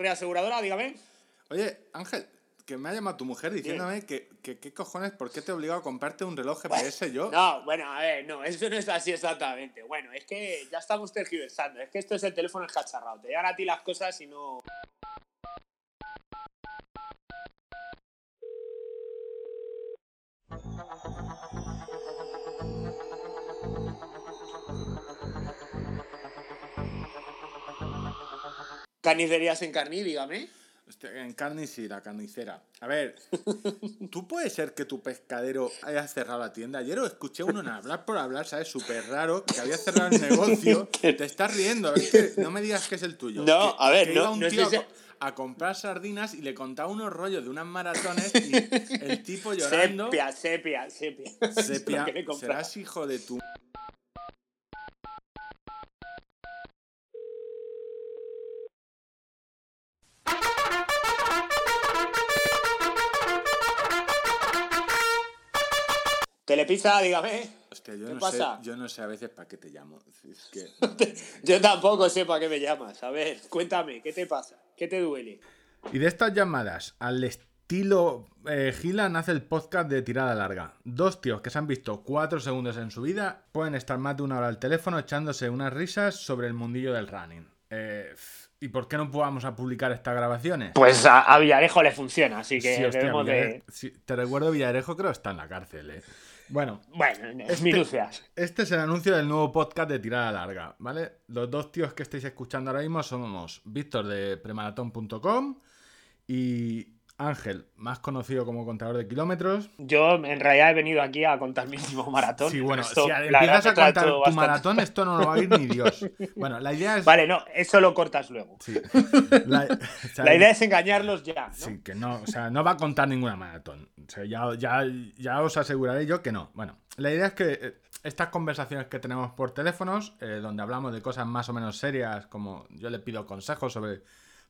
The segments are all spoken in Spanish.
reaseguradora, dígame. Oye, Ángel, que me ha llamado tu mujer diciéndome que, que qué cojones, ¿por qué te he obligado a comprarte un reloj GPS yo? No, bueno, a ver, no, eso no es así exactamente. Bueno, es que ya estamos tergiversando. Es que esto es el teléfono escacharrado. Te llegan a ti las cosas y no. Carnicerías en Carní, dígame. Hostia, en carne sí, la carnicera. A ver, ¿tú puede ser que tu pescadero haya cerrado la tienda? Ayer escuché uno en hablar por hablar, ¿sabes? Súper raro, que había cerrado el negocio. Te estás riendo, es que no me digas que es el tuyo. No, Que- a ver, que no- iba un no tío a, co- a comprar sardinas y le contaba unos rollos de unas maratones y el tipo llorando. Sepia, sepia, sepia. Sepia, serás hijo de tu... Telepizza, dígame. Hostia, yo ¿Qué no, pasa? Sé, yo no sé a veces para qué te llamo. Es que... Yo tampoco sé para qué me llamas. A ver, cuéntame, ¿qué te pasa? ¿Qué te duele? Y de estas llamadas, al estilo eh, Gila nace el podcast de tirada larga. Dos tíos que se han visto cuatro segundos en su vida pueden estar más de una hora al teléfono echándose unas risas sobre el mundillo del running. Eh, ¿Y por qué no podamos a publicar estas grabaciones? Pues a, a Villarejo le funciona, así que Sí, hostia, debemos de. Sí, te recuerdo, Villarejo creo que está en la cárcel, eh. Bueno, Bueno, Este- minucias. este es el anuncio del nuevo podcast de Tirada Larga, ¿vale? Los dos tíos que estáis escuchando ahora mismo somos Víctor de premaratón.com y Ángel, más conocido como contador de kilómetros. Yo en realidad he venido aquí a contar mi último maratón. Sí, bueno, Esto, si empiezas a contar tu bastante- maratón, esto no lo va a ir ni Dios. Bueno, la idea es... Vale, no, eso lo cortas luego. Sí. La, o sea, La idea es engañarlos ya, ¿no? Sí, que no, o sea, no va a contar ninguna maratón. O sea, ya, ya, ya os aseguraré yo que no. Bueno, la idea es que eh, estas conversaciones que tenemos por teléfonos, eh, donde hablamos de cosas más o menos serias, como yo le pido consejos sobre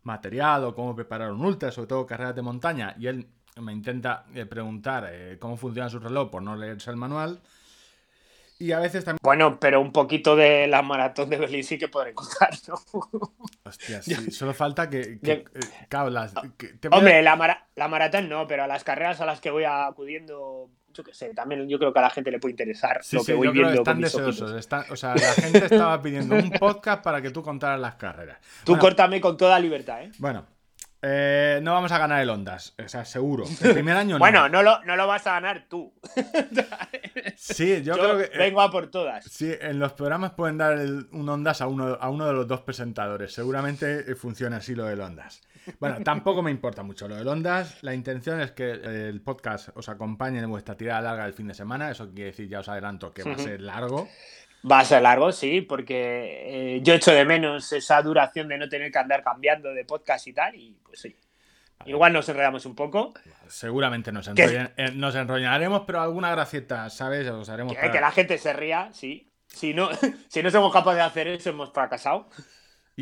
material o cómo preparar un ultra, sobre todo carreras de montaña, y él me intenta eh, preguntar eh, cómo funciona su reloj por no leerse el manual. Y a veces también... Bueno, pero un poquito de la maratón de Berlín sí que podré contar, ¿no? Hostia, sí, solo falta que... que Yo- eh, que- te voy a- Hombre, la, mara- la maratón no, pero a las carreras a las que voy acudiendo, yo qué sé, también yo creo que a la gente le puede interesar Sí, lo sí, que voy yo creo que viendo están deseosos. están- o sea, la gente estaba pidiendo un podcast para que tú contaras las carreras. Tú Bueno, córtame con toda libertad, ¿eh? Bueno, eh, no vamos a ganar el Ondas, o sea, seguro. El primer año no. Bueno, no lo, no lo vas a ganar tú. sí, yo, Yo, creo que. eh, vengo a por todas. Sí, en los programas pueden dar el- un Ondas a uno, a uno de los dos presentadores. Seguramente eh, funciona así lo del Ondas. Bueno, tampoco me importa mucho lo del Ondas. La intención es que el podcast os acompañe en vuestra tirada larga del fin de semana. Eso quiere decir, ya os adelanto, que va a ser largo. Va a ser largo, sí, porque eh, yo echo de menos esa duración de no tener que andar cambiando de podcast y tal, y pues sí. Igual nos enredamos un poco. Seguramente nos, eh, nos enrollaremos, pero alguna gracieta, ¿sabes? Os haremos Que, para- que la gente se ría, sí. Si no, si no somos capaces de hacer eso, hemos fracasado.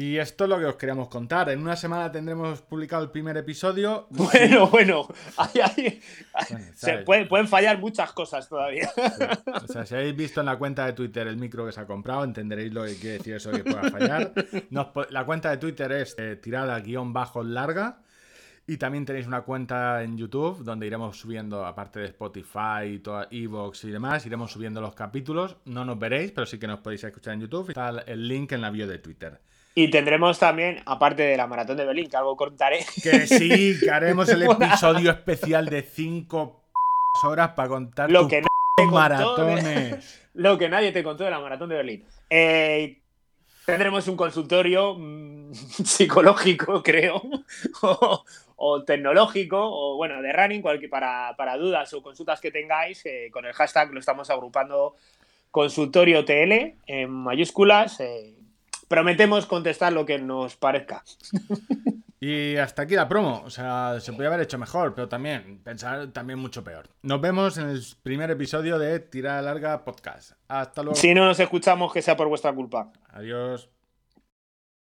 Y esto es lo que os queríamos contar. En una semana tendremos publicado el primer episodio. Bueno, bueno, ahí- ahí- Bueno, se pueden fallar muchas cosas todavía. O sea, si habéis visto en la cuenta de Twitter el micro que se ha comprado, entenderéis lo que quiere decir eso que pueda fallar. Nos la cuenta de Twitter es eh, tirada guion bajo larga. Y también tenéis una cuenta en YouTube donde iremos subiendo, aparte de Spotify, Evox y demás, iremos subiendo los capítulos. No nos veréis, pero sí que nos podéis escuchar en YouTube. Está el link en la bio de Twitter. Y tendremos también, aparte de la maratón de Berlín, que algo contaré, Que sí, que haremos el episodio especial de 5 horas para contar Lo tus que lo nadie te contó de la maratón de Berlín. Eh, tendremos un consultorio mm, psicológico, creo, o, o tecnológico, o bueno, de running, cualquier, para, para dudas o consultas que tengáis, eh, con el hashtag lo estamos agrupando consultorio TL en mayúsculas. eh, prometemos contestar lo que nos parezca. Y hasta aquí la promo. O sea, se podía haber hecho mejor, pero también pensar también mucho peor. Nos vemos en el primer episodio de Tirada Larga Podcast. Hasta luego. Si no nos escuchamos, que sea por vuestra culpa. Adiós.